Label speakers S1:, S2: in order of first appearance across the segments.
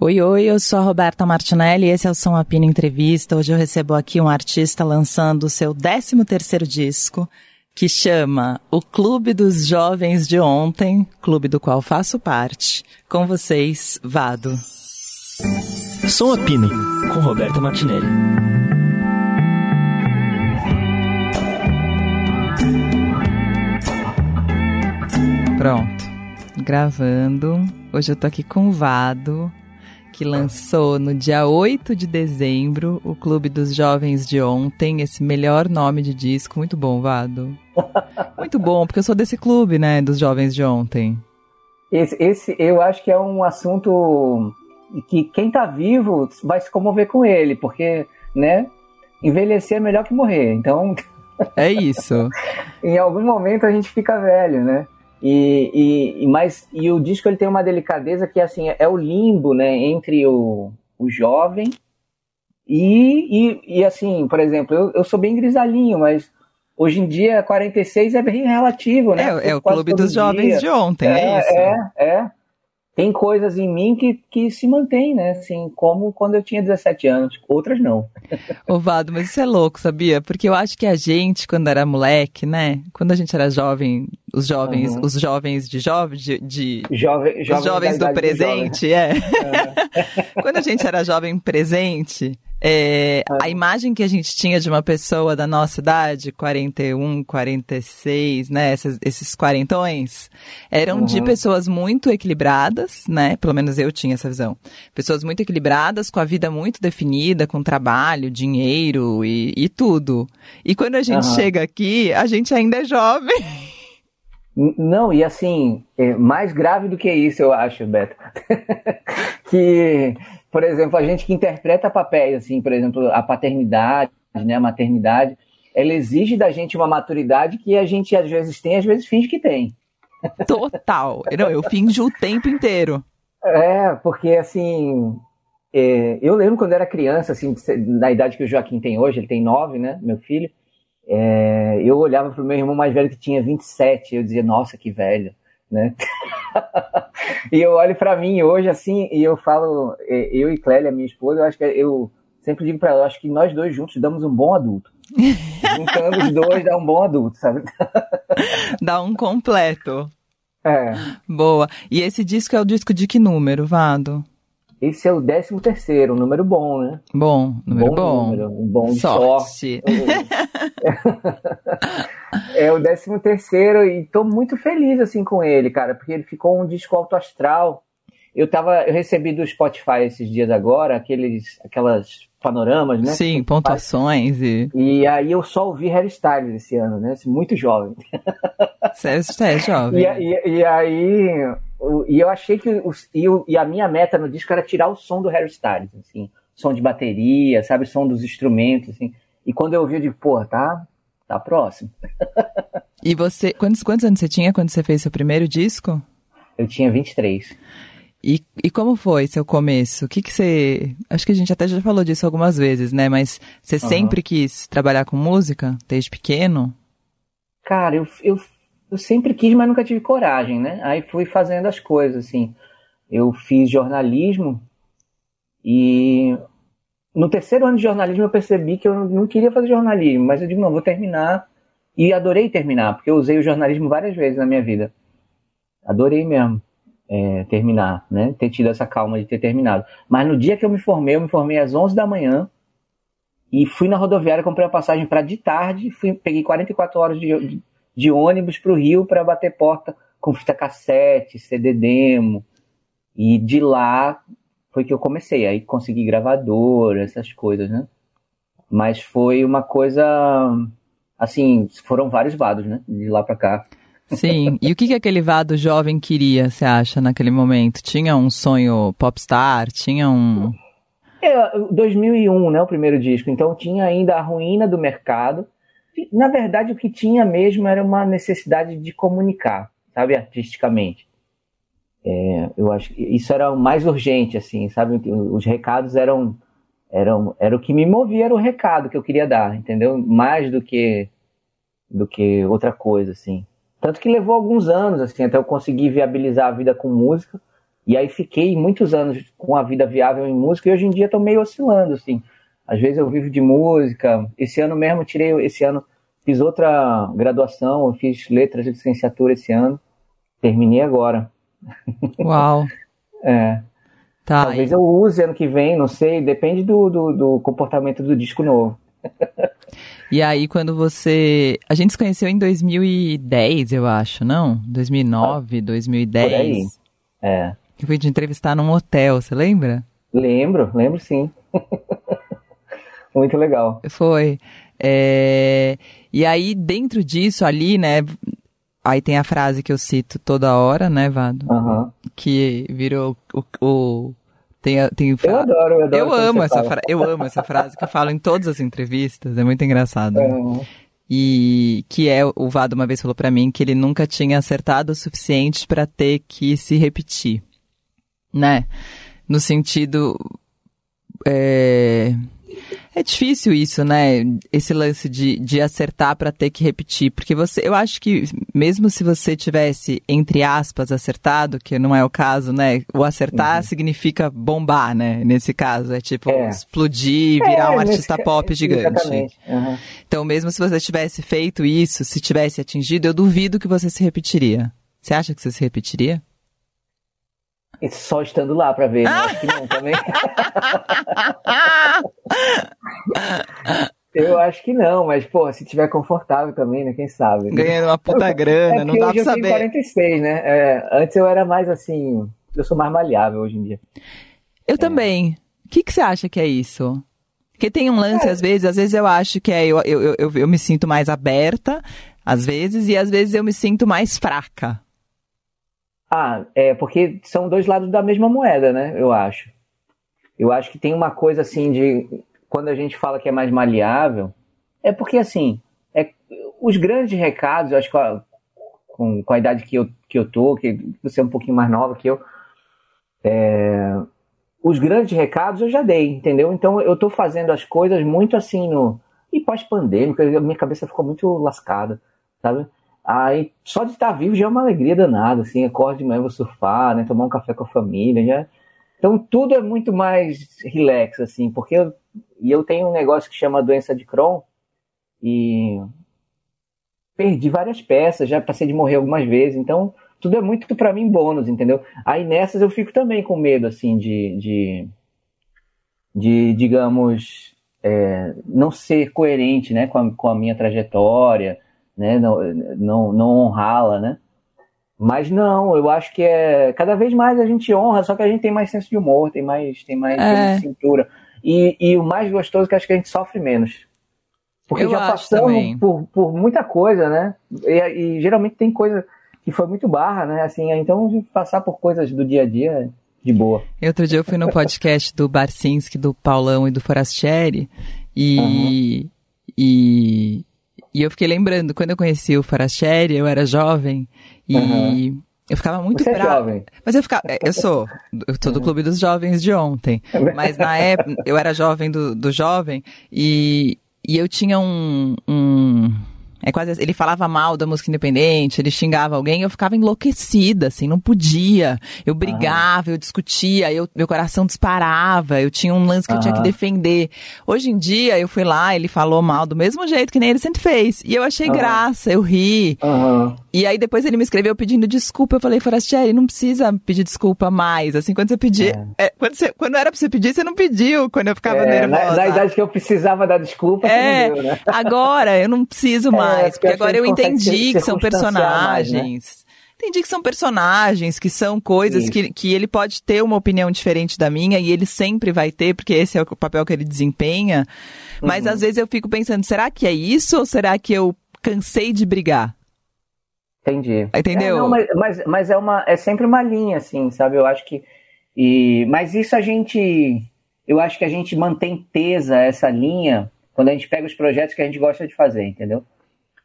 S1: Oi, oi, eu sou a Roberta Martinelli e esse é o Som Apina Entrevista. Hoje eu recebo aqui um artista lançando o seu 13 terceiro disco, que chama O Clube dos Jovens de Ontem, clube do qual faço parte. Com vocês, Vado.
S2: Som Apina, com Roberta Martinelli.
S1: Pronto, gravando. Hoje eu tô aqui com o Vado que lançou no dia 8 de dezembro o Clube dos Jovens de Ontem, esse melhor nome de disco. Muito bom, Vado. Muito bom, porque eu sou desse clube, né, dos Jovens de Ontem.
S3: Esse, esse eu acho que é um assunto que quem tá vivo vai se comover com ele, porque, né, envelhecer é melhor que morrer. Então.
S1: É isso.
S3: em algum momento a gente fica velho, né? E, e, mas, e o disco ele tem uma delicadeza que assim, é o limbo né, entre o, o jovem e, e, e assim, por exemplo, eu, eu sou bem grisalhinho, mas hoje em dia 46 é bem relativo, né?
S1: É, é o clube dos dia. jovens de ontem, é, é isso.
S3: É, é tem coisas em mim que, que se mantêm, né? Assim, como quando eu tinha 17 anos, outras não.
S1: Ô Vado, mas isso é louco, sabia? Porque eu acho que a gente, quando era moleque, né? Quando a gente era jovem, os jovens, uhum. os jovens de jovens, de, de
S3: Jove,
S1: os jovens do presente, é. Uhum. quando a gente era jovem presente, é, ah. A imagem que a gente tinha de uma pessoa da nossa idade, 41, 46, né? Esses, esses quarentões, eram uhum. de pessoas muito equilibradas, né? Pelo menos eu tinha essa visão. Pessoas muito equilibradas, com a vida muito definida, com trabalho, dinheiro e, e tudo. E quando a gente uhum. chega aqui, a gente ainda é jovem.
S3: Não, e assim, é mais grave do que isso, eu acho, Beto. que por exemplo, a gente que interpreta papéis, assim, por exemplo, a paternidade, né, a maternidade, ela exige da gente uma maturidade que a gente às vezes tem, às vezes finge que tem.
S1: Total. Não, eu finjo o tempo inteiro.
S3: É, porque assim, é, eu lembro quando era criança, assim, na idade que o Joaquim tem hoje, ele tem nove, né, meu filho, é, eu olhava pro meu irmão mais velho que tinha 27, eu dizia, nossa, que velho né? e eu olho para mim hoje assim e eu falo, é, eu e Clélia, minha esposa, eu acho que eu sempre digo para ela, acho que nós dois juntos damos um bom adulto. Juntando os dois dá um bom adulto, sabe?
S1: dá um completo.
S3: É.
S1: Boa. E esse disco é o disco de que número, Vado?
S3: Esse é o 13 terceiro, um número bom, né?
S1: Bom, número bom. bom. Número,
S3: um bom sorte. sorte. é o 13 terceiro e tô muito feliz assim com ele, cara, porque ele ficou um disco alto astral. Eu tava, eu recebi do Spotify esses dias agora, aqueles, aquelas panoramas, né?
S1: Sim, pontuações e...
S3: E aí eu só ouvi hairstyles esse ano, né? Muito jovem.
S1: Você é jovem.
S3: E, e, e aí e eu achei que os, e, a minha meta no disco era tirar o som do Harry Styles, assim, som de bateria, sabe, som dos instrumentos, assim. E quando eu ouvi, eu digo, pô, tá, tá próximo.
S1: e você, quantos, quantos anos você tinha quando você fez seu primeiro disco?
S3: Eu tinha 23.
S1: E, e como foi seu começo? O que que você... Acho que a gente até já falou disso algumas vezes, né? Mas você uhum. sempre quis trabalhar com música, desde pequeno?
S3: Cara, eu, eu eu sempre quis, mas nunca tive coragem, né? Aí fui fazendo as coisas, assim. Eu fiz jornalismo e no terceiro ano de jornalismo eu percebi que eu não queria fazer jornalismo, mas eu digo, não, vou terminar. E adorei terminar, porque eu usei o jornalismo várias vezes na minha vida. Adorei mesmo é, terminar, né? Ter tido essa calma de ter terminado. Mas no dia que eu me formei, eu me formei às 11 da manhã e fui na rodoviária, comprei a passagem para de tarde, fui, peguei 44 horas de, de ônibus para o Rio para bater porta com fita cassete, CD demo. E de lá foi que eu comecei. Aí consegui gravador, essas coisas, né? Mas foi uma coisa. Assim, foram vários vados, né? De lá para cá.
S1: Sim. E o que, que aquele vado jovem queria, você acha, naquele momento? Tinha um sonho popstar? Tinha um.
S3: É, 2001, né? O primeiro disco. Então tinha ainda a ruína do mercado na verdade, o que tinha mesmo era uma necessidade de comunicar, sabe, artisticamente. É, eu acho que isso era o mais urgente, assim, sabe? Os recados eram, eram, era o que me movia, era o recado que eu queria dar, entendeu? Mais do que, do que outra coisa, assim. Tanto que levou alguns anos, assim, até eu conseguir viabilizar a vida com música. E aí fiquei muitos anos com a vida viável em música e hoje em dia estou meio oscilando, assim. Às vezes eu vivo de música. Esse ano mesmo tirei, esse ano fiz outra graduação, fiz letras de licenciatura esse ano. Terminei agora.
S1: Uau.
S3: é. Tá, Talvez eu use ano que vem, não sei, depende do, do, do comportamento do disco novo.
S1: E aí, quando você. A gente se conheceu em 2010, eu acho, não? 2009, 2010. Por aí.
S3: É.
S1: Eu fui te entrevistar num hotel, você lembra?
S3: Lembro, lembro sim. Muito legal.
S1: Foi. É... E aí, dentro disso, ali, né? Aí tem a frase que eu cito toda hora, né, Vado?
S3: Uhum.
S1: Que virou o, o, tem, tem
S3: Eu adoro, eu adoro.
S1: Eu amo, essa fra... eu amo essa frase que eu falo em todas as entrevistas, é muito engraçado.
S3: Uhum.
S1: E que é, o Vado uma vez falou para mim que ele nunca tinha acertado o suficiente para ter que se repetir, né? No sentido. É é difícil isso, né? Esse lance de, de acertar para ter que repetir. Porque você, eu acho que mesmo se você tivesse, entre aspas, acertado, que não é o caso, né? O acertar uhum. significa bombar, né? Nesse caso. É tipo é. explodir, virar é, um artista nesse... pop gigante.
S3: Uhum.
S1: Então, mesmo se você tivesse feito isso, se tivesse atingido, eu duvido que você se repetiria. Você acha que você se repetiria?
S3: Só estando lá para ver, né? acho que não também. Eu acho que não, mas, pô, se tiver confortável também, né? Quem sabe?
S1: Né? Ganhando uma puta grana, é não dá pra saber. Eu
S3: tenho 46, né? É, antes eu era mais assim. Eu sou mais maleável hoje em dia.
S1: Eu é. também. O que, que você acha que é isso? Porque tem um lance, é. às vezes, às vezes eu acho que é eu, eu, eu, eu me sinto mais aberta, às vezes, e às vezes eu me sinto mais fraca.
S3: Ah, é porque são dois lados da mesma moeda, né? Eu acho. Eu acho que tem uma coisa assim de quando a gente fala que é mais maleável, é porque assim, é, os grandes recados, eu acho que com, com a idade que eu, que eu tô, que você é um pouquinho mais nova que eu, é, os grandes recados eu já dei, entendeu? Então eu tô fazendo as coisas muito assim no. E pós-pandêmica, minha cabeça ficou muito lascada, sabe? Aí, só de estar vivo já é uma alegria danada, assim, acordo de manhã, vou surfar, né, tomar um café com a família, já... Então, tudo é muito mais relax, assim, porque eu, e eu tenho um negócio que chama doença de Crohn, e perdi várias peças, já passei de morrer algumas vezes, então tudo é muito para mim bônus, entendeu? Aí nessas eu fico também com medo, assim, de, de, de digamos, é, não ser coerente, né, com a, com a minha trajetória, né? Não, não, não honrá-la, né? Mas não, eu acho que é cada vez mais a gente honra, só que a gente tem mais senso de humor, tem mais, tem mais, é. tem mais cintura. E, e o mais gostoso é que acho que a gente sofre menos. Porque eu já passamos por, por muita coisa, né? E, e, geralmente tem coisa que foi muito barra, né? Assim, então passar por coisas do dia a dia de boa.
S1: Outro dia eu fui no podcast do Barcinski, do Paulão e do Forastieri e, uhum. e e eu fiquei lembrando, quando eu conheci o Faracherry, eu era jovem e uhum. eu ficava muito
S3: Você brava. É jovem.
S1: Mas eu ficava. Eu sou. Eu sou do clube dos jovens de ontem. Mas na época, eu era jovem do, do jovem e, e eu tinha um, um é quase ele falava mal da música independente, ele xingava alguém, eu ficava enlouquecida, assim, não podia. Eu brigava, eu discutia, eu, meu coração disparava, eu tinha um lance que eu tinha que defender. Hoje em dia, eu fui lá, ele falou mal do mesmo jeito que nem ele sempre fez. E eu achei graça, eu ri. E aí depois ele me escreveu pedindo desculpa. Eu falei, Forastieri, não precisa pedir desculpa mais. Assim, quando você pedir. É. É, quando, você, quando era pra você pedir, você não pediu quando eu ficava é, nervosa.
S3: Na, na, idade que eu precisava dar desculpa,
S1: é,
S3: deu, né?
S1: Agora eu não preciso mais. É, porque, porque agora eu entendi que são personagens. Mais, né? Entendi que são personagens, que são coisas que, que ele pode ter uma opinião diferente da minha e ele sempre vai ter, porque esse é o papel que ele desempenha. Mas uhum. às vezes eu fico pensando, será que é isso ou será que eu cansei de brigar?
S3: Entendi.
S1: Entendeu?
S3: É, não, mas, mas, mas, é, uma, é sempre uma linha, assim, sabe? Eu acho que. E, mas isso a gente. Eu acho que a gente mantém tesa essa linha quando a gente pega os projetos que a gente gosta de fazer, entendeu?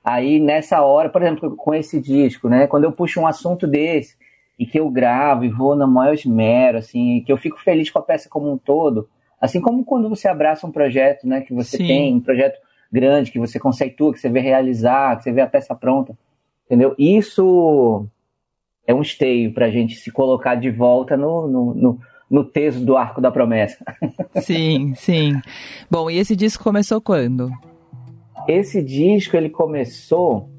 S3: Aí nessa hora, por exemplo, com esse disco, né? Quando eu puxo um assunto desse e que eu gravo e vou na maior esmero, assim, que eu fico feliz com a peça como um todo, assim como quando você abraça um projeto, né? Que você Sim. tem, um projeto grande, que você conceitua, que você vê realizar, que você vê a peça pronta, entendeu? Isso é um esteio para a gente se colocar de volta no, no, no, no texto do Arco da Promessa.
S1: Sim, sim. Bom, e esse disco começou quando?
S3: Esse disco ele começou.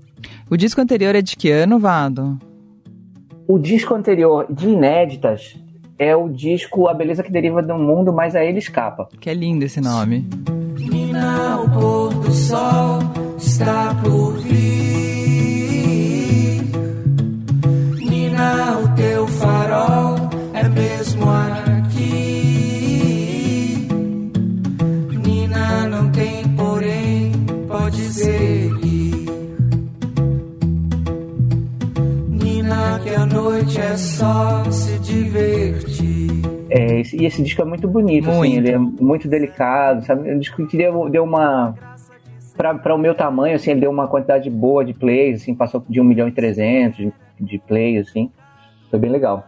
S1: O disco anterior é de que ano, Vado?
S3: O disco anterior de inéditas é o disco A Beleza que Deriva do Mundo, mas a ele escapa.
S1: Que é lindo esse nome.
S4: Menina, o pôr do sol está por vir. Nina, o teu farol é mesmo aqui. Noite é só se divertir.
S3: É, esse- e esse disco é muito bonito, assim,
S1: Muito.
S3: ele é muito delicado, sabe? É um disco que deu, deu uma. Para o meu tamanho, assim, ele deu uma quantidade boa de plays, assim, passou de 1 milhão e 300 de, de plays, assim. Foi bem legal.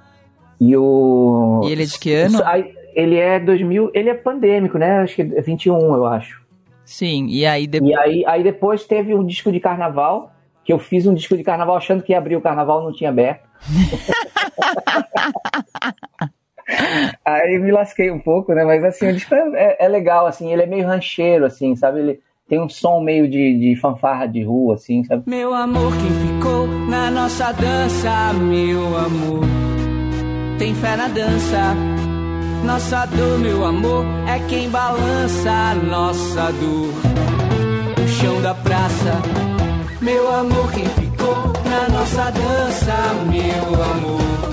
S3: E o.
S1: E ele é de que ano?
S3: Aí, ele é 2000, ele é pandêmico, né? Acho que é 21, eu acho.
S1: Sim, e aí depois.
S3: E aí, aí depois teve um disco de carnaval, que eu fiz um disco de carnaval achando que ia abrir o carnaval, não tinha aberto. aí me lasquei um pouco, né? Mas assim, o disco é, é legal, assim, ele é meio rancheiro, assim, sabe? Ele tem um som meio de, de fanfarra de rua, assim, sabe?
S4: Meu amor, quem ficou na nossa dança, meu amor, tem fé na dança. Nossa dor, meu amor, é quem balança a nossa dor. O chão da praça, meu amor, quem ficou na nossa dança, meu amor,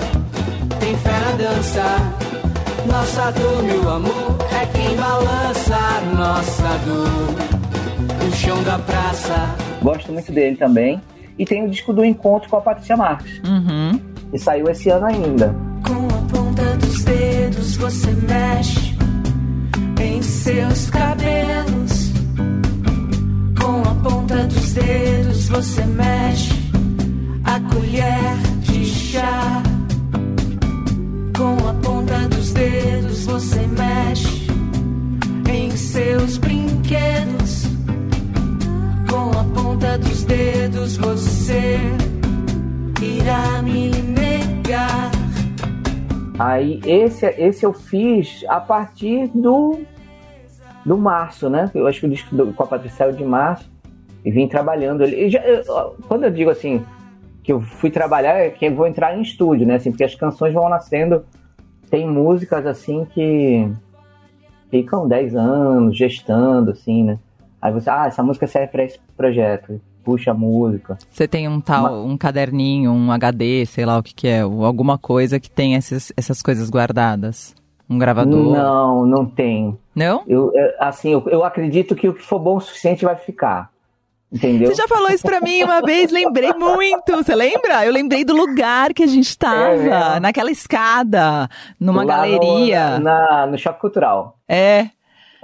S4: tem fé na dança. Nossa dor, meu amor, é quem balança nossa dor. O chão da praça.
S3: Gosto muito dele também. E tem o disco do Encontro com a Patrícia Marques,
S1: Uhum.
S3: que saiu esse ano ainda.
S4: Com a ponta dos dedos você mexe em seus cabelos. Com a ponta dos dedos você mexe a colher de chá. Com a ponta dos dedos você mexe em seus brinquedos. Com a ponta dos dedos você irá me negar.
S3: Aí esse, esse eu fiz a partir do do março, né? Eu acho que o disco do, com a Patrícia saiu de março e vim trabalhando ele. Quando eu digo assim que eu fui trabalhar, é que eu vou entrar em estúdio, né? Assim, porque as canções vão nascendo. Tem músicas assim que ficam 10 anos gestando, assim, né? Aí você, ah, essa música serve para esse projeto. Puxa a música.
S1: Você tem um tal, um caderninho, um HD, sei lá o que que é, alguma coisa que tem essas, essas coisas guardadas? Um gravador?
S3: Não, não tem.
S1: Não?
S3: Eu, é, assim, eu, eu acredito que o que for bom o suficiente vai ficar. Entendeu?
S1: Você já falou isso pra mim uma vez, lembrei muito. Você lembra? Eu lembrei do lugar que a gente tava,
S3: mesmo?
S1: naquela escada, numa
S3: Lá no-
S1: galeria.
S3: na, no Choque Cultural.
S1: É.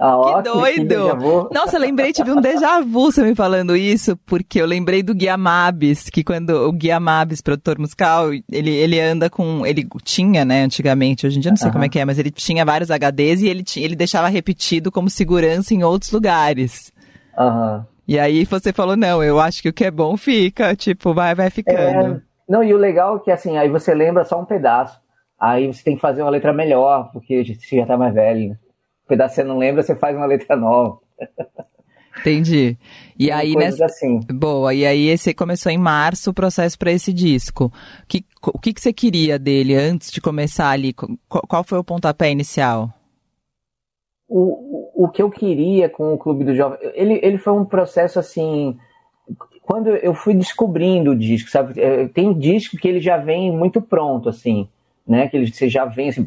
S3: Ah, ó,
S1: Que doido!
S3: vu.
S1: Nossa, eu lembrei, tive um déjà vu você me falando isso, porque eu lembrei do Guia Mabis, que quando o Guia Mabis, produtor musical, ele, ele anda com. Ele tinha, né, antigamente, hoje em dia eu não sei como é que é, mas ele tinha vários HDs e ele, tinha, ele deixava repetido como segurança em outros lugares.
S3: Aham.
S1: E aí você falou, não, eu acho que o que é bom fica, tipo, vai, vai ficando.
S3: É, não, e o legal é que assim, aí você lembra só um pedaço. Aí você tem que fazer uma letra melhor, porque você já tá mais velho. né? O pedaço que você não lembra, você faz uma letra nova.
S1: Entendi. E
S3: Tem
S1: aí, nessa,
S3: assim.
S1: Boa, e aí você começou em março o processo para esse disco. Que, o que, que você queria dele antes de começar ali? Qu- Qual foi o pontapé inicial?
S3: O, o, que eu queria com o Clube do Jovem, ele, ele foi um processo assim. Quando eu fui descobrindo o disco, sabe? É, Tem disco que ele já vem muito pronto, assim, né? Que ele, você já vem assim,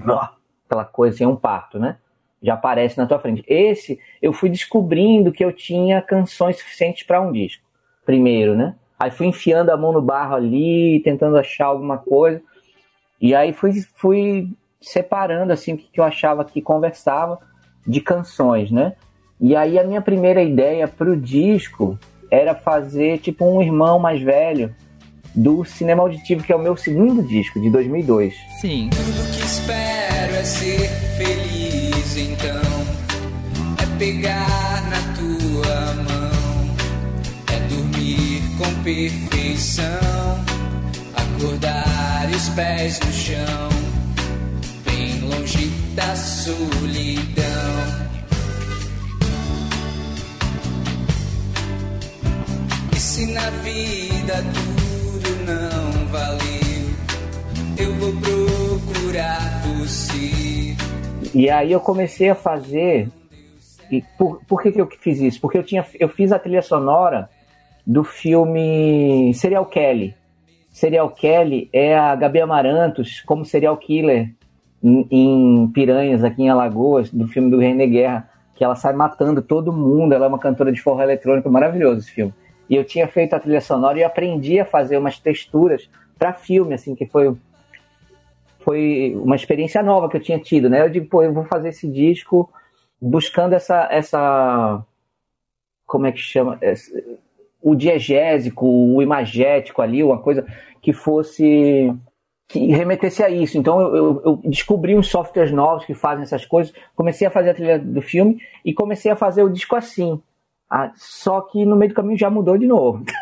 S3: aquela coisa assim, é um parto, né? Já aparece na tua frente. Esse, eu fui descobrindo que eu tinha canções suficientes para um disco, primeiro, né? Aí fui enfiando a mão no barro ali, tentando achar alguma coisa. E aí fui, fui separando assim o que eu achava que conversava de canções, né? E aí a minha primeira ideia pro disco era fazer tipo um irmão mais velho do Cinema Auditivo, que é o meu segundo disco, de 2002.
S1: Sim.
S4: Tudo que espero é ser feliz, então é pegar na tua mão, é dormir com perfeição, acordar os pés no chão, da solidão. E se na vida tudo não valeu, eu vou procurar você.
S3: E aí eu comecei a fazer. E por, por que, que eu fiz isso? Porque eu, tinha, eu fiz a trilha sonora do filme Serial Kelly. Serial Kelly é a Gabi Amarantos como serial killer em, Piranhas, aqui em Alagoas, do filme do René Guerra, que ela sai matando todo mundo. Ela é uma cantora de forró eletrônico, maravilhoso esse filme. E eu tinha feito a trilha sonora e aprendi a fazer umas texturas para filme, assim, que foi foi uma experiência nova que eu tinha tido, né? Eu digo, pô, eu vou fazer esse disco buscando essa essa como é que chama? o diegésico, o imagético ali, uma coisa que fosse que remetesse a isso. Então eu, eu, eu, descobri uns softwares novos que fazem essas coisas, comecei a fazer a trilha do filme e comecei a fazer o disco assim. Ah, só que no meio do caminho já mudou de novo.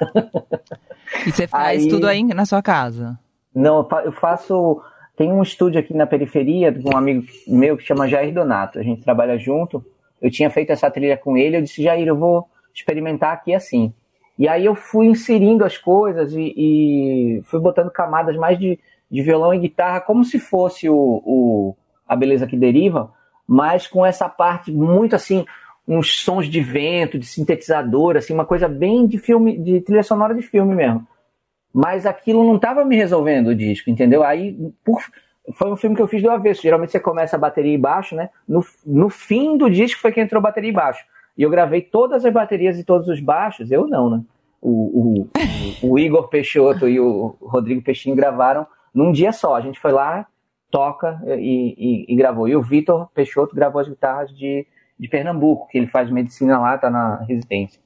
S1: E você faz aí, tudo aí na sua casa?
S3: Não, eu faço. Tem um estúdio aqui na periferia de um amigo meu que chama Jair Donato. A gente trabalha junto. Eu tinha feito essa trilha com ele. Eu disse, Jair, eu vou experimentar aqui assim. E aí eu fui inserindo as coisas e, e fui botando camadas mais de, de, violão e guitarra, como se fosse o, o, a beleza que deriva, mas com essa parte muito assim, uns sons de vento, de sintetizador, assim, uma coisa bem de filme, de trilha sonora de filme mesmo. Mas aquilo não estava me resolvendo o disco, entendeu? Aí, por, foi um filme que eu fiz do avesso. Geralmente você começa a bateria e baixo, né? No, no fim do disco foi que entrou bateria e baixo. E eu gravei todas as baterias e todos os baixos, eu não, né? O, o, o, Igor Peixoto e o Rodrigo Peixinho gravaram num dia só. A gente foi lá, toca e, e, e gravou. E o Vitor Peixoto gravou as guitarras de, de Pernambuco, que ele faz medicina lá, tá na residência.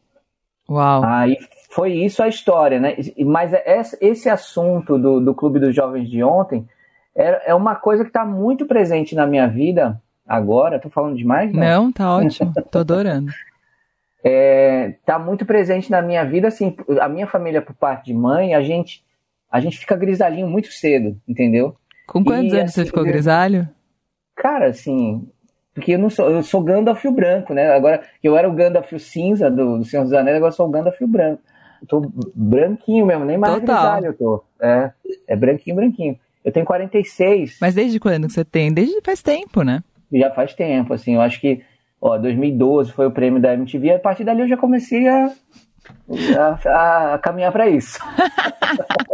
S1: Uau!
S3: Aí foi isso a história, né? Mas esse assunto do, do Clube dos Jovens de ontem é, é uma coisa que está muito presente na minha vida agora. Tô falando demais?
S1: Não, não tá ótimo. Tô adorando.
S3: é, tá muito presente na minha vida, assim, a minha família por parte de mãe, a gente a gente fica grisalhinho muito cedo, entendeu?
S1: Com quantos e, anos assim, você ficou grisalho?
S3: Cara, assim, porque eu não sou, eu sou Gandalf branco, né? Agora, eu era o Gandalf cinza do, do Senhor dos Anéis, agora eu sou o Gandalf branco. Eu tô branquinho mesmo, nem mais Total. grisalho eu tô. É, é branquinho, branquinho. Eu tenho 46.
S1: Mas desde quando você tem? Desde faz tempo, né?
S3: Já faz tempo, assim, eu acho que, ó, 2012 foi o prêmio da MTV, a partir dali eu já comecei a, a, a caminhar para isso.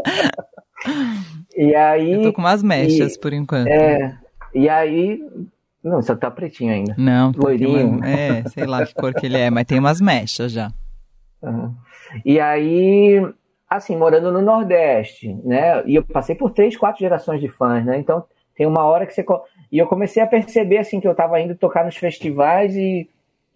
S3: e aí...
S1: Eu tô com umas mechas, e, por enquanto.
S3: É, e aí... Não, só tá pretinho ainda.
S1: Não, loirinho. Uma, é, sei lá que cor que ele é, mas tem umas mechas já.
S3: Uhum. E aí, assim, morando no Nordeste, né? E eu passei por três, quatro gerações de fãs, né? Então, tem uma hora que você. E eu comecei a perceber assim que eu estava indo tocar nos festivais e,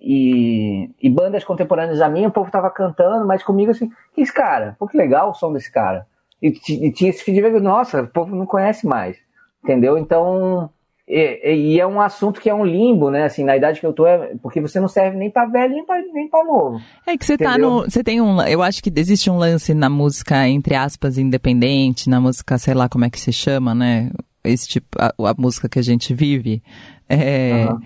S3: e, e, bandas contemporâneas a mim, o povo estava cantando, mas comigo assim, que esse cara? Pô, que legal o som desse cara. E, e tinha esse feedback, nossa, o povo não conhece mais. Entendeu? Então. E, e, é um assunto que é um limbo, né? Assim, na idade que eu tô, é, porque você não serve nem para velho nem para nem pra novo.
S1: É que você tá no. Você tem um. Eu acho que existe um lance na música, entre aspas, independente, na música, sei lá como é que se chama, né? esse tipo, a, a música que a gente vive, é, uhum.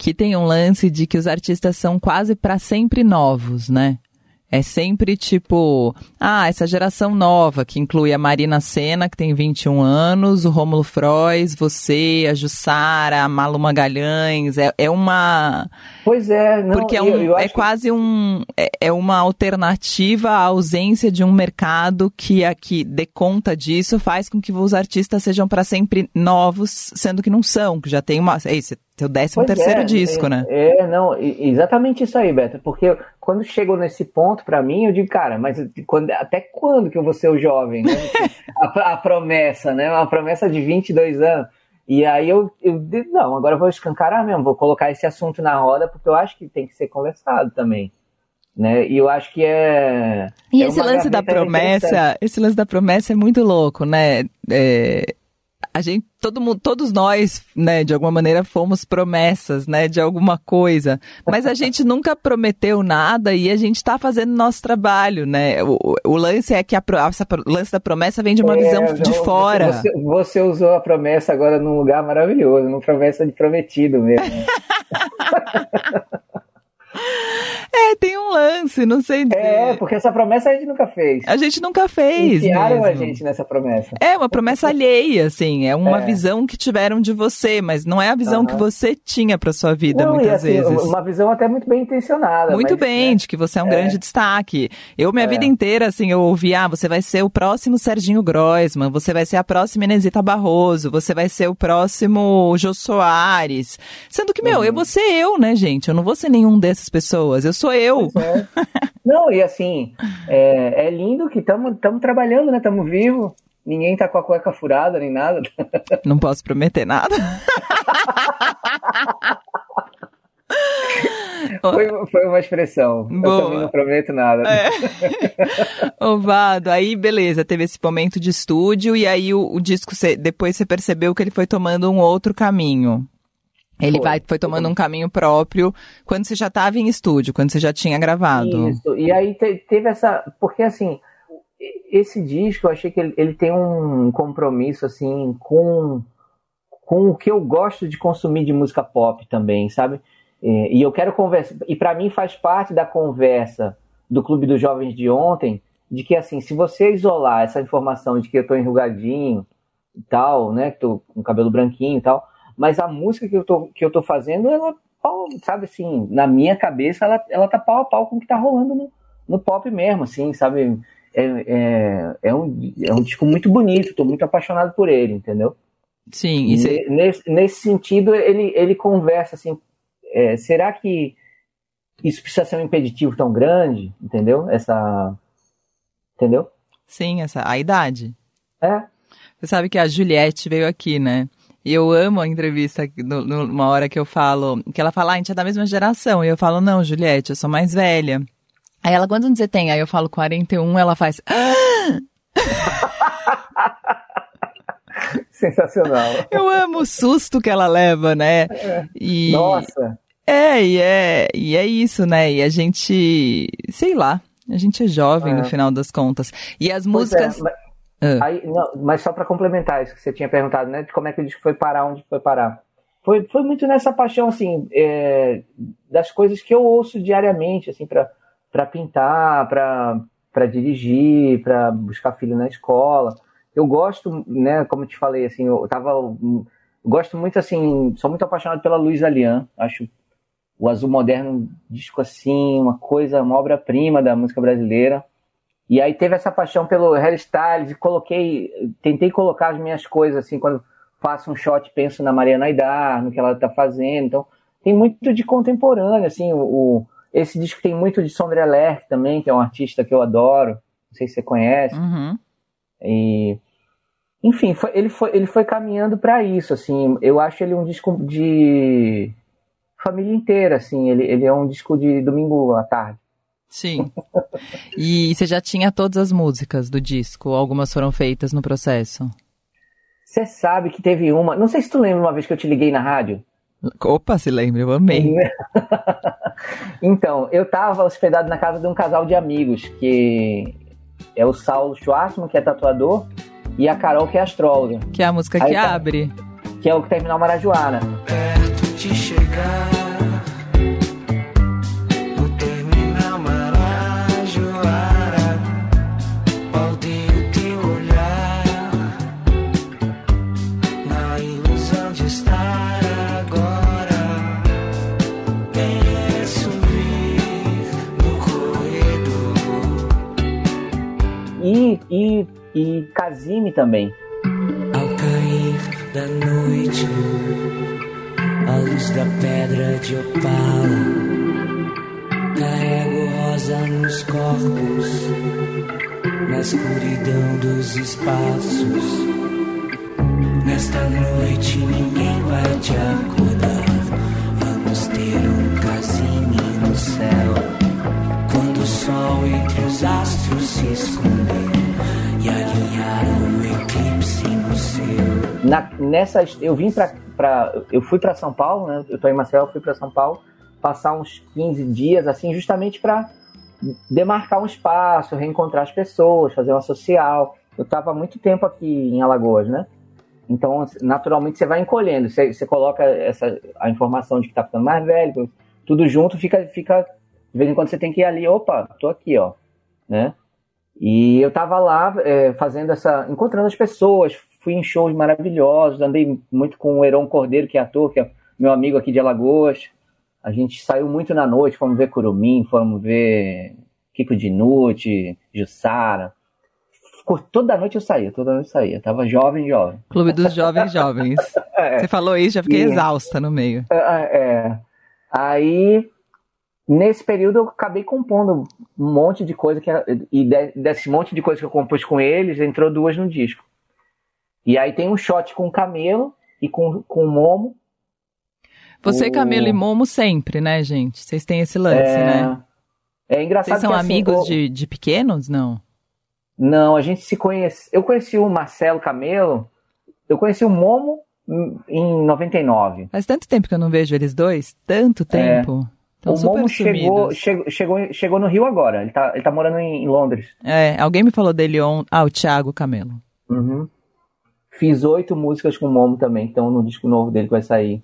S1: Que tem um lance de que os artistas são quase para sempre novos, né? É sempre tipo, ah, essa geração nova, que inclui a Marina Senna, que tem 21 anos, o Rômulo Frois, você, a Jussara, a Malu Magalhães, é, é uma...
S3: Pois é, não,
S1: Porque é, um, eu, eu é quase um... É, é, uma alternativa à ausência de um mercado que aqui dê conta disso, faz com que os artistas sejam para sempre novos, sendo que não são, que já tem uma... É isso, seu décimo pois terceiro
S3: é,
S1: disco,
S3: é,
S1: né?
S3: É, não, exatamente isso aí, Beto. Porque quando chegou nesse ponto, para mim, eu digo, cara, mas quando, até quando que eu vou ser o jovem? Né? a, a, promessa, né? Uma promessa de 22 anos. E aí eu, eu digo, não, agora eu vou escancarar mesmo, vou colocar esse assunto na roda, porque eu acho que tem que ser conversado também. Né? E eu acho que é.
S1: E
S3: é
S1: esse lance da promessa, esse lance da promessa é muito louco, né? É, a gente, todo mundo, todos nós, né, de alguma maneira fomos promessas, né, de alguma coisa. Mas a gente nunca prometeu nada e a gente está fazendo nosso trabalho, né? O, o lance é que a, lance da promessa vem de uma é, visão de fora.
S3: Você, você, usou a promessa agora num lugar maravilhoso, numa promessa de prometido mesmo.
S1: É, tem um lance, não sei dizer.
S3: É, porque essa promessa a gente nunca fez.
S1: A gente nunca fez.
S3: Enfiaram
S1: mesmo.
S3: a gente nessa promessa.
S1: É, uma promessa alheia, assim. É uma é. visão que tiveram de você, mas não é a visão uhum. que você tinha para sua vida, não, muitas assim, vezes.
S3: Uma visão até muito bem intencionada.
S1: Muito mas, bem, né? de que você é um é. grande destaque. Eu, minha é. vida inteira, assim, eu ouvi, ah, você vai ser o próximo Serginho Groisman, você vai ser a próxima Inesita Barroso, você vai ser o próximo Jô Soares. Sendo que, meu, uhum. eu vou ser eu, né, gente? Eu não vou ser nenhum dessas pessoas. Eu sou eu.
S3: É. Não, e assim, é, é lindo que estamos trabalhando, né? Estamos vivos. Ninguém tá com a cueca furada nem nada.
S1: Não posso prometer nada.
S3: Foi, foi, uma expressão. Boa. Eu também não prometo nada. É.
S1: Ovado, aí beleza, teve esse momento de estúdio e aí o, o disco, cê, depois você percebeu que ele foi tomando um outro caminho. Ele foi. vai, foi tomando um caminho próprio quando você já estava em estúdio, quando você já tinha gravado.
S3: Isso, e aí te, teve essa. Porque assim, esse disco eu achei que ele, ele, tem um compromisso assim com, com o que eu gosto de consumir de música pop também, sabe? E, e eu quero conversar. E para mim faz parte da conversa do Clube dos Jovens de ontem, de que assim, se você isolar essa informação de que eu tô enrugadinho e tal, né? Que tô com cabelo branquinho e tal mas a música que eu tô, que eu tô fazendo, ela, sabe assim, na minha cabeça, ela, ela tá pau a pau com o que tá rolando no, no pop mesmo, assim, sabe? É, é, é, um, é um disco muito bonito, tô muito apaixonado por ele, entendeu?
S1: Sim, isso
S3: é... nesse, nesse sentido, ele, ele conversa assim, é, será que isso precisa ser um impeditivo tão grande, entendeu? Essa, entendeu?
S1: Sim, essa, a idade.
S3: É.
S1: Você sabe que a Juliette veio aqui, né? E eu amo a entrevista numa hora que eu falo, que ela fala, ah, a gente é da mesma geração. E eu falo, não, Juliette, eu sou mais velha. Aí ela, quantos anos você tem? Aí eu falo 41, ela faz.
S3: Sensacional.
S1: Eu amo o susto que ela leva, né?
S3: É. E... Nossa.
S1: É, e é, e é isso, né? E a gente, sei lá, a gente é jovem é. no final das contas. E as pois é, músicas. É, mas
S3: ah. Aí, não, mas só para complementar isso que você tinha perguntado, né? De como é que o disco foi parar, onde foi parar. Foi, foi muito nessa paixão, assim, é, das coisas que eu ouço diariamente, assim, para pintar, para dirigir, para buscar filho na escola. Eu gosto, né, como eu te falei, assim, eu tava. Gosto muito, assim, sou muito apaixonado pela Luísa Lian, acho o Azul Moderno um disco assim, uma coisa, uma obra-prima da música brasileira. E aí teve essa paixão pelo hairstyles e coloquei, tentei colocar as minhas coisas assim, quando faço um shot, penso na Mariana Aidar, no que ela tá fazendo. Então, tem muito de contemporâneo, assim, o, o esse disco tem muito de Sondre Lerck também, que é um artista que eu adoro, não sei se você conhece.
S1: Uhum.
S3: E enfim, foi, ele, foi, ele foi caminhando para isso, assim, eu acho ele um disco de família inteira, assim, ele, ele é um disco de domingo à tarde.
S1: Sim. E você já tinha todas as músicas do disco? Algumas foram feitas no processo?
S3: Você sabe que teve uma. Não sei se tu lembra uma vez que eu te liguei na rádio.
S1: Opa, se lembra, eu amei.
S3: então, eu tava hospedado na casa de um casal de amigos, que é o Saulo Schwartzman, que é tatuador, e a Carol, que é astróloga.
S1: Que é a música Aí que tá... abre.
S3: Que é o que terminou Marajoara. Perto de chegar. Casime também. Ao cair da noite, a luz da pedra de opala, carrego rosa nos corpos, na escuridão dos espaços. Nesta noite ninguém vai te acordar. Vamos ter um casime no céu. Quando o sol entre os astros se esconder na, nessa, eu vim para, eu fui para São Paulo, né? Eu tô em Marcel, fui para São Paulo passar uns 15 dias assim, justamente para demarcar um espaço, reencontrar as pessoas, fazer uma social. Eu estava muito tempo aqui em Alagoas, né? Então, naturalmente, você vai encolhendo. Você, você coloca essa, a informação de que está ficando mais velho, tudo junto, fica, fica. De vez em quando você tem que ir ali, opa, tô aqui, ó. Né? E eu estava lá é, fazendo essa. encontrando as pessoas, fui em shows maravilhosos, andei muito com o Heron Cordeiro, que é ator, que é meu amigo aqui de Alagoas. A gente saiu muito na noite, fomos ver Curumim, fomos ver Kiko Dinucci, Jussara. Toda noite eu saía, toda noite eu saía. Eu tava jovem, jovem.
S1: Clube dos Jovens Jovens. é. Você falou isso, já fiquei e... exausta no meio.
S3: É, é, é. Aí, nesse período, eu acabei compondo um monte de coisa. Que, e desse monte de coisa que eu compus com eles, entrou duas no disco. E aí tem um shot com o Camelo e com, com o Momo.
S1: Você, o... Camelo e Momo sempre, né, gente? Vocês têm esse lance, é... né?
S3: É engraçado
S1: Vocês são
S3: que,
S1: assim, amigos de, de pequenos, não?
S3: Não, a gente se conhece. Eu conheci o Marcelo Camelo, eu conheci o Momo em 99.
S1: Faz tanto tempo que eu não vejo eles dois? Tanto é. tempo.
S3: É. o Momo chegou, chegou, chegou, chegou no Rio agora. Ele tá, ele tá morando em, em Londres.
S1: É, alguém me falou dele ontem. Ah, o Thiago Camelo.
S3: Uhum. Fiz oito músicas com o Momo também, então no disco novo dele que vai sair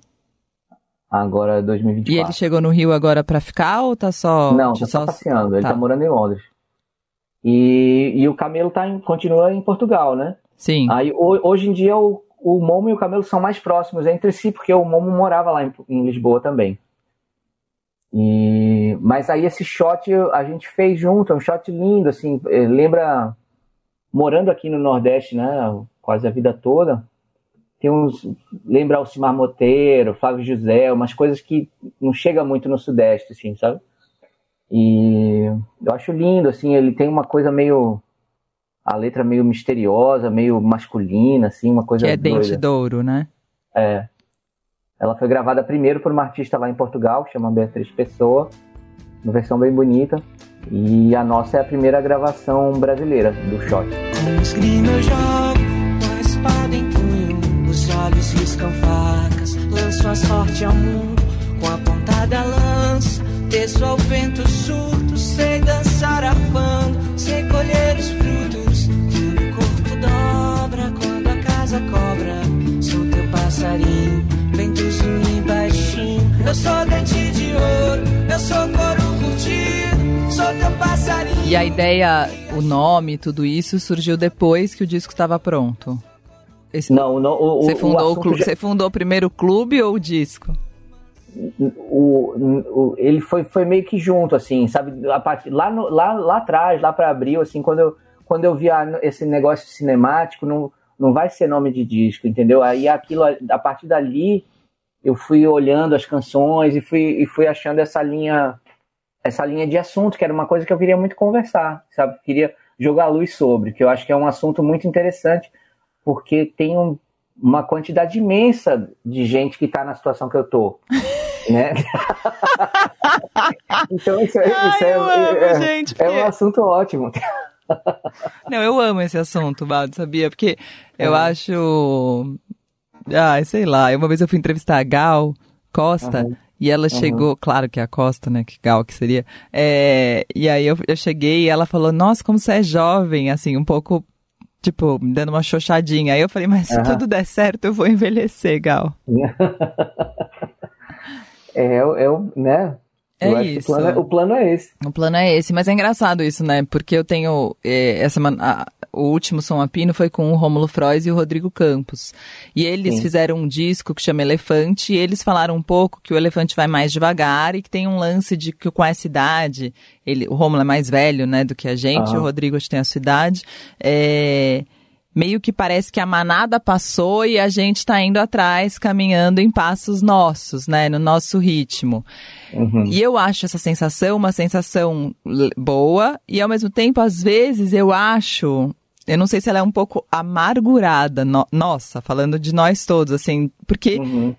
S3: agora 2024.
S1: E ele chegou no Rio agora pra ficar ou tá só.
S3: Não, tá só passeando, ele tá. tá morando em Londres. E, e o Camelo tá em, continua em Portugal, né?
S1: Sim.
S3: Aí hoje em dia o, o Momo e o Camelo são mais próximos entre si, porque o Momo morava lá em, em Lisboa também. E, mas aí esse shot a gente fez junto, é um shot lindo, assim, eh, lembra morando aqui no Nordeste, né, quase a vida toda, tem uns, lembra Alcimar Moteiro, Flávio José, umas coisas que não chega muito no Sudeste, assim, sabe? E eu acho lindo, assim, ele tem uma coisa meio. A letra meio misteriosa, meio masculina, assim, uma coisa.
S1: Que é doida. Dente Douro, né?
S3: É. Ela foi gravada primeiro por uma artista lá em Portugal, que chama Beatriz Pessoa, uma versão bem bonita. E a nossa é a primeira gravação brasileira do shot. Riscam facas, lanço a sorte ao mundo, com a ponta da lança Desço ao vento surto, sei dançar a pano, sei colher os frutos que o corpo dobra quando a casa cobra. Sou teu passarinho, ventozinho e baixinho. Eu sou dente de ouro, eu sou couro curtido, sou teu passarinho.
S1: E a ideia, o nome, tudo isso surgiu depois que o disco estava pronto?
S3: Esse... Não, não o,
S1: você fundou o, clube, já... você fundou primeiro o clube ou o disco?
S3: o, o, ele foi, foi meio que junto, assim, sabe? A parte, lá, no, lá, lá atrás, lá para abril, assim, quando eu, quando eu via esse negócio cinemático, não, não vai ser nome de disco, entendeu? Aí aquilo, a partir dali, eu fui olhando as canções e fui, e fui achando essa linha essa linha de assunto, que era uma coisa que eu queria muito conversar, sabe? Queria jogar luz sobre, que eu acho que é um assunto muito interessante, porque tem um, uma quantidade imensa de gente que está na situação que eu tô. né? então isso, é, Ai, isso é, amo, é, gente, porque... é, um assunto ótimo.
S1: Não, eu amo esse assunto, Baldo, sabia? Porque eu é. acho. Ah, sei lá. Uma vez eu fui entrevistar a Gal Costa. Uhum. E ela chegou, uhum. claro que é a Costa, né? Que Gal que seria. É, e aí eu, eu cheguei e ela falou: Nossa, como você é jovem, assim, um pouco tipo, me dando uma xoxadinha. Aí eu falei, mas se uhum. tudo der certo, eu vou envelhecer, Gal.
S3: é, é, né?
S1: É isso.
S3: O plano é, o plano é, esse.
S1: O plano é esse, mas é engraçado isso, né? Porque eu tenho é, essa a, o último Som Apino foi com o Rômulo Frois e o Rodrigo Campos. E eles Sim. fizeram um disco que chama Elefante e eles falaram um pouco que o elefante vai mais devagar e que tem um lance de que com essa idade, ele, o Rômulo é mais velho, né, do que a gente, o Rodrigo acho que tem a sua idade, é, meio que parece que a manada passou e a gente está indo atrás, caminhando em passos nossos, né, no nosso ritmo. Uhum. E eu acho essa sensação uma sensação boa e ao mesmo tempo, às vezes, eu acho eu não sei se ela é um pouco amargurada, no, nossa, falando de nós todos, assim, porque uhum.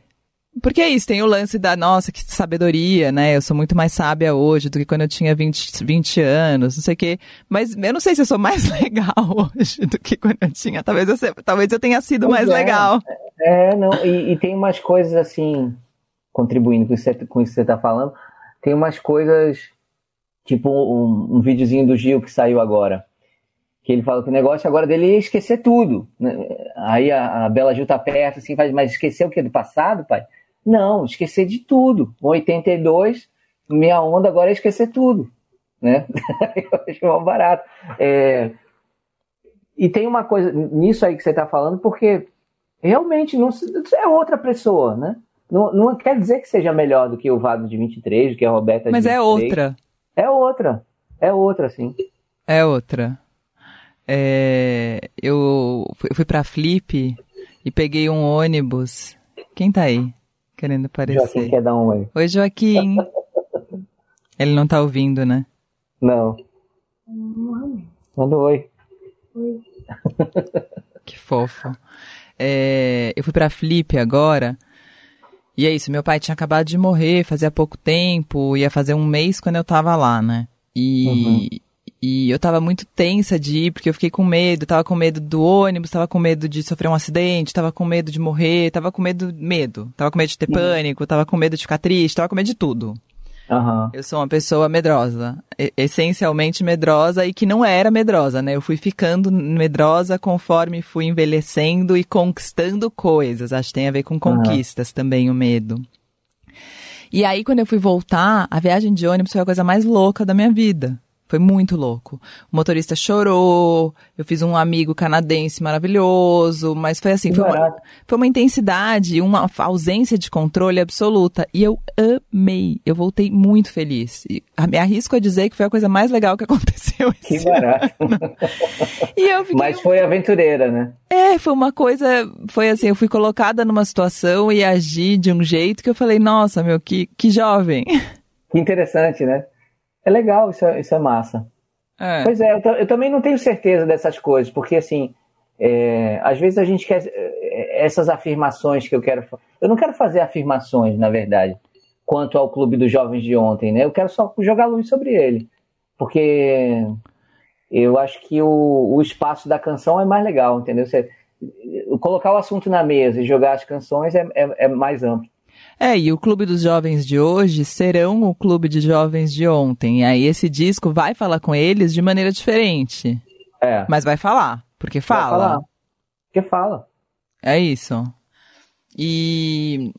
S1: Porque é isso, tem o lance da, nossa, que sabedoria, né? Eu sou muito mais sábia hoje do que quando eu tinha 20, 20 anos, não sei o quê. Mas eu não sei se eu sou mais legal hoje do que quando eu tinha. Talvez eu, talvez eu tenha sido pois mais
S3: é.
S1: legal.
S3: É, não, e, e, tem umas coisas assim, contribuindo com isso, com isso que você tá falando, tem umas coisas, tipo um, um videozinho do Gil que saiu agora que ele fala que o negócio agora dele é esquecer tudo. Né? Aí a, a Bela Gil tá perto, assim, faz, mas esquecer o que do passado, pai? Não, esquecer de tudo. Com 82, minha onda agora é esquecer tudo. Né? Eu acho mal barato. É... E tem uma coisa nisso aí que você está falando, porque realmente não é outra pessoa, né? Não, não quer dizer que seja melhor do que o Vado de 23, do que a Roberta
S1: Mas
S3: de 23. Mas
S1: é outra.
S3: É outra. É outra, sim.
S1: É outra. É... Eu fui pra Flip e peguei um ônibus. Quem tá aí? Querendo aparecer.
S3: Joaquim quer dar um oi.
S1: Oi, Joaquim. Ele não tá ouvindo, né?
S3: Não. Manda um oi.
S5: Oi.
S1: que fofo. É, eu fui pra Flip agora. E é isso, meu pai tinha acabado de morrer fazia pouco tempo, ia fazer um mês quando eu tava lá, né? E, uhum. E eu tava muito tensa de ir, porque eu fiquei com medo. Tava com medo do ônibus, tava com medo de sofrer um acidente, tava com medo de morrer, tava com medo, medo. Tava com medo de ter uhum. pânico, tava com medo de ficar triste, tava com medo de tudo.
S3: Uhum.
S1: Eu sou uma pessoa medrosa, essencialmente medrosa e que não era medrosa, né? Eu fui ficando medrosa conforme fui envelhecendo e conquistando coisas. Acho que tem a ver com conquistas uhum. também o medo. E aí, quando eu fui voltar, a viagem de ônibus foi a coisa mais louca da minha vida. Foi muito louco. O motorista chorou, eu fiz um amigo canadense maravilhoso, mas foi assim, foi uma, foi uma, intensidade, uma ausência de controle absoluta. E eu amei. Eu voltei muito feliz. E me arrisco a dizer que foi a coisa mais legal que aconteceu
S3: Que barato.
S1: e eu fiquei,
S3: mas foi aventureira, né?
S1: É, foi uma coisa, foi assim, eu fui colocada numa situação e agi de um jeito que eu falei, nossa, meu, que, que jovem.
S3: Que interessante, né? É legal, isso é, isso é massa. É. Pois é, eu, eu, também não tenho certeza dessas coisas, porque assim, é, às vezes a gente quer é, essas afirmações que eu quero. Eu não quero fazer afirmações, na verdade, quanto ao clube dos jovens de ontem, né? Eu quero só jogar luz sobre ele, porque eu acho que o, o espaço da canção é mais legal, entendeu? Você, colocar o assunto na mesa e jogar as canções é, é, é mais amplo.
S1: É, e o Clube dos Jovens de hoje serão o Clube de Jovens de ontem. E aí esse disco vai falar com eles de maneira diferente.
S3: É.
S1: Mas vai falar, porque fala. Vai falar.
S3: Porque fala.
S1: É isso. E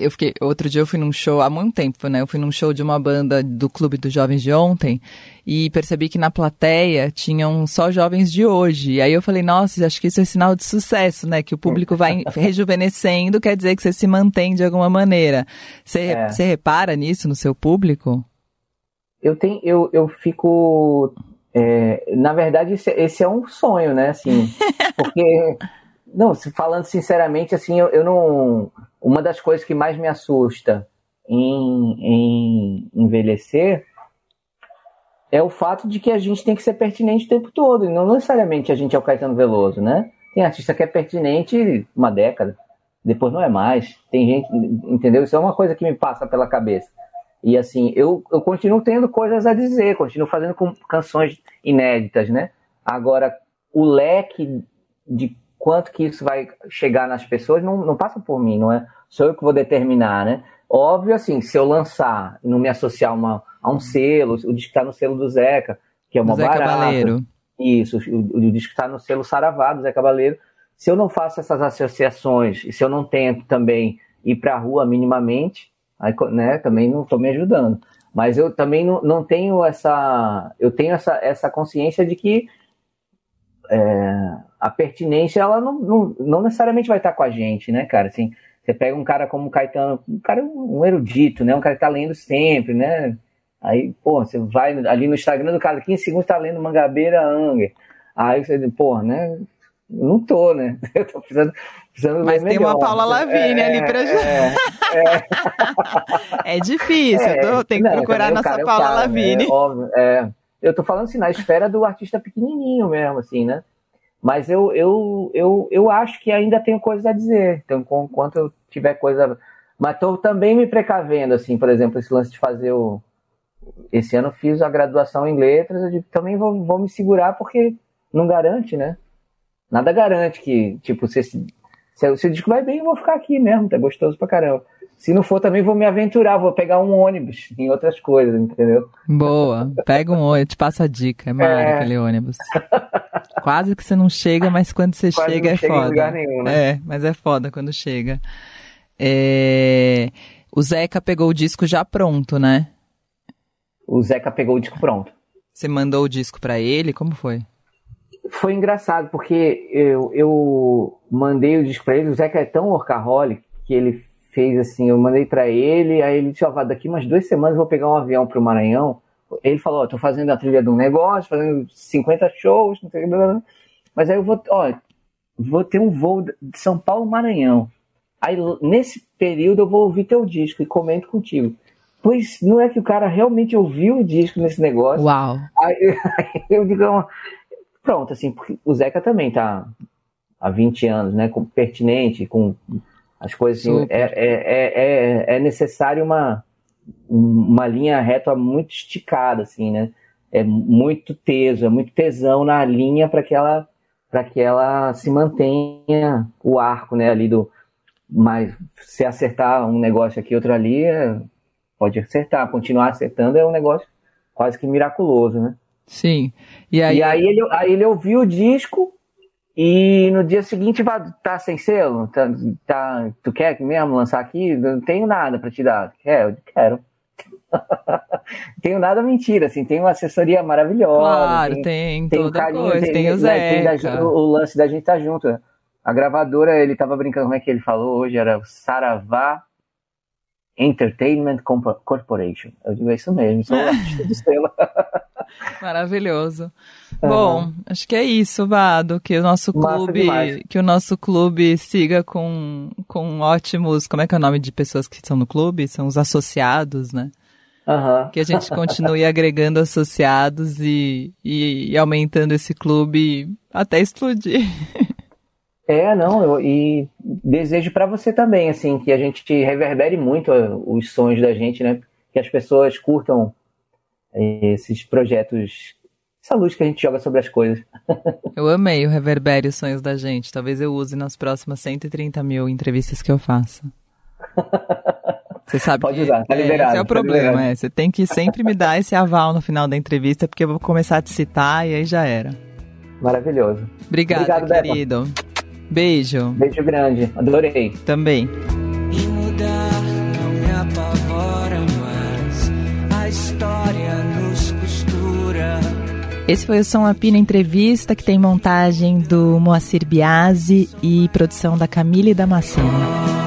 S1: eu fiquei, outro dia eu fui num show, há muito tempo, né? Eu fui num show de uma banda do Clube dos Jovens de ontem e percebi que na plateia tinham só jovens de hoje. E aí eu falei, nossa, acho que isso é sinal de sucesso, né? Que o público vai rejuvenescendo, quer dizer que você se mantém de alguma maneira. Você, é. você repara nisso no seu público?
S3: Eu tenho, eu, eu fico. É, na verdade, esse, esse é um sonho, né? Assim, porque. Não, falando sinceramente, assim, eu, eu não uma das coisas que mais me assusta em, em envelhecer é o fato de que a gente tem que ser pertinente o tempo todo, e não necessariamente a gente é o Caetano Veloso, né? Tem artista que é pertinente uma década, depois não é mais. Tem gente, entendeu? Isso é uma coisa que me passa pela cabeça. E assim, eu, eu continuo tendo coisas a dizer, continuo fazendo com canções inéditas, né? Agora, o leque de quanto que isso vai chegar nas pessoas não, não passa por mim, não é? Sou eu que vou determinar, né? Óbvio, assim, se eu lançar e não me associar uma, a um selo, o disco está no selo do Zeca, que é uma
S1: Zé
S3: barata.
S1: Cabaleiro.
S3: Isso, o, o disco está no selo Saravá do Zé Cabaleiro. Se eu não faço essas associações e se eu não tento também ir para a rua minimamente, aí, né, também não estou me ajudando. Mas eu também não, não tenho essa. Eu tenho essa, essa consciência de que é, a pertinência ela não, não, não, necessariamente vai estar com a gente, né, cara? Assim, você pega um cara como o Caetano, um cara um erudito, né? Um cara que tá lendo sempre, né? Aí, pô, você vai ali no Instagram do cara, 15 segundos tá lendo Mangabeira Anger. Aí você, pô, né? Não tô, né? Eu tô precisando, precisando
S1: Mas tem
S3: melhor.
S1: uma Paula Lavigne é, ali pra é, é, é difícil, é, tem que não, procurar nossa cara, Paula cara, Lavigne.
S3: É, óbvio, é. Eu tô falando assim, na esfera do artista pequenininho mesmo, assim, né? Mas eu, eu, eu, eu acho que ainda tenho coisas a dizer. Então, enquanto eu tiver coisa Mas estou também me precavendo, assim, por exemplo, esse lance de fazer o. Esse ano fiz a graduação em letras, eu digo, também vou, vou me segurar porque não garante, né? Nada garante que, tipo, se, se, se o disco vai bem, eu vou ficar aqui mesmo, tá gostoso pra caramba. Se não for, também vou me aventurar, vou pegar um ônibus em outras coisas, entendeu?
S1: Boa, pega um ônibus, te passa a dica, é mara é... aquele ônibus. Quase que você não chega, mas quando você Quase chega é chega foda. Em lugar nenhum, né? É, mas é foda quando chega. É... O Zeca pegou o disco já pronto, né?
S3: O Zeca pegou o disco pronto.
S1: Você mandou o disco para ele? Como foi?
S3: Foi engraçado, porque eu, eu mandei o disco pra ele. O Zeca é tão workaholic que ele fez assim: eu mandei para ele, aí ele disse: Ó, oh, daqui umas duas semanas eu vou pegar um avião pro Maranhão. Ele falou: Ó, tô fazendo a trilha de um negócio, fazendo 50 shows, não sei o que, mas aí eu vou, ó, vou ter um voo de São Paulo Maranhão. Aí nesse período eu vou ouvir teu disco e comento contigo. Pois não é que o cara realmente ouviu o disco nesse negócio.
S1: Uau!
S3: Aí, aí eu digo, pronto, assim, porque o Zeca também tá há 20 anos, né? Com, pertinente, com as coisas assim, é, é, é, é necessário uma, uma linha reta muito esticada, assim, né? É muito teso, é muito tesão na linha para que ela para que ela se mantenha o arco, né, ali do mas se acertar um negócio aqui, outro ali, é, pode acertar, continuar acertando é um negócio quase que miraculoso, né?
S1: Sim. E aí,
S3: e aí, ele, aí ele ouviu o disco e no dia seguinte vai tá sem selo, tá, tá, tu quer mesmo lançar aqui? Não tenho nada para te dar. Quer? Eu quero. tenho nada mentira, assim, tem uma assessoria maravilhosa.
S1: Claro, tem, tem, tem toda carinho, coisa, tem, tem o Zé.
S3: Né, tem o, o lance da gente tá junto. A gravadora, ele tava brincando, como é que ele falou hoje? Era o Saravá Entertainment Corporation. Eu digo, é isso mesmo, sou é. artista de selo.
S1: Maravilhoso. Uhum. Bom, acho que é isso, Vado, que o nosso clube, que o nosso clube siga com, com ótimos, como é que é o nome de pessoas que estão no clube? São os associados, né?
S3: Uhum.
S1: Que a gente continue agregando associados e, e, e aumentando esse clube até explodir.
S3: É, não, eu, e desejo para você também, assim, que a gente reverbere muito os sonhos da gente, né? Que as pessoas curtam esses projetos, essa luz que a gente joga sobre as coisas.
S1: Eu amei o reverbere os sonhos da gente. Talvez eu use nas próximas 130 mil entrevistas que eu faça. Você sabe
S3: Pode usar, tá liberado.
S1: É, esse é o tá problema, é. Você tem que sempre me dar esse aval no final da entrevista, porque eu vou começar a te citar e aí já era.
S3: Maravilhoso.
S1: Obrigada, Obrigado, querido. Débora. Beijo.
S3: Beijo grande. Adorei.
S1: Também.
S4: E mudar
S1: Esse foi o Som Apina Entrevista, que tem montagem do Moacir Biasi e produção da Camille Damasceno.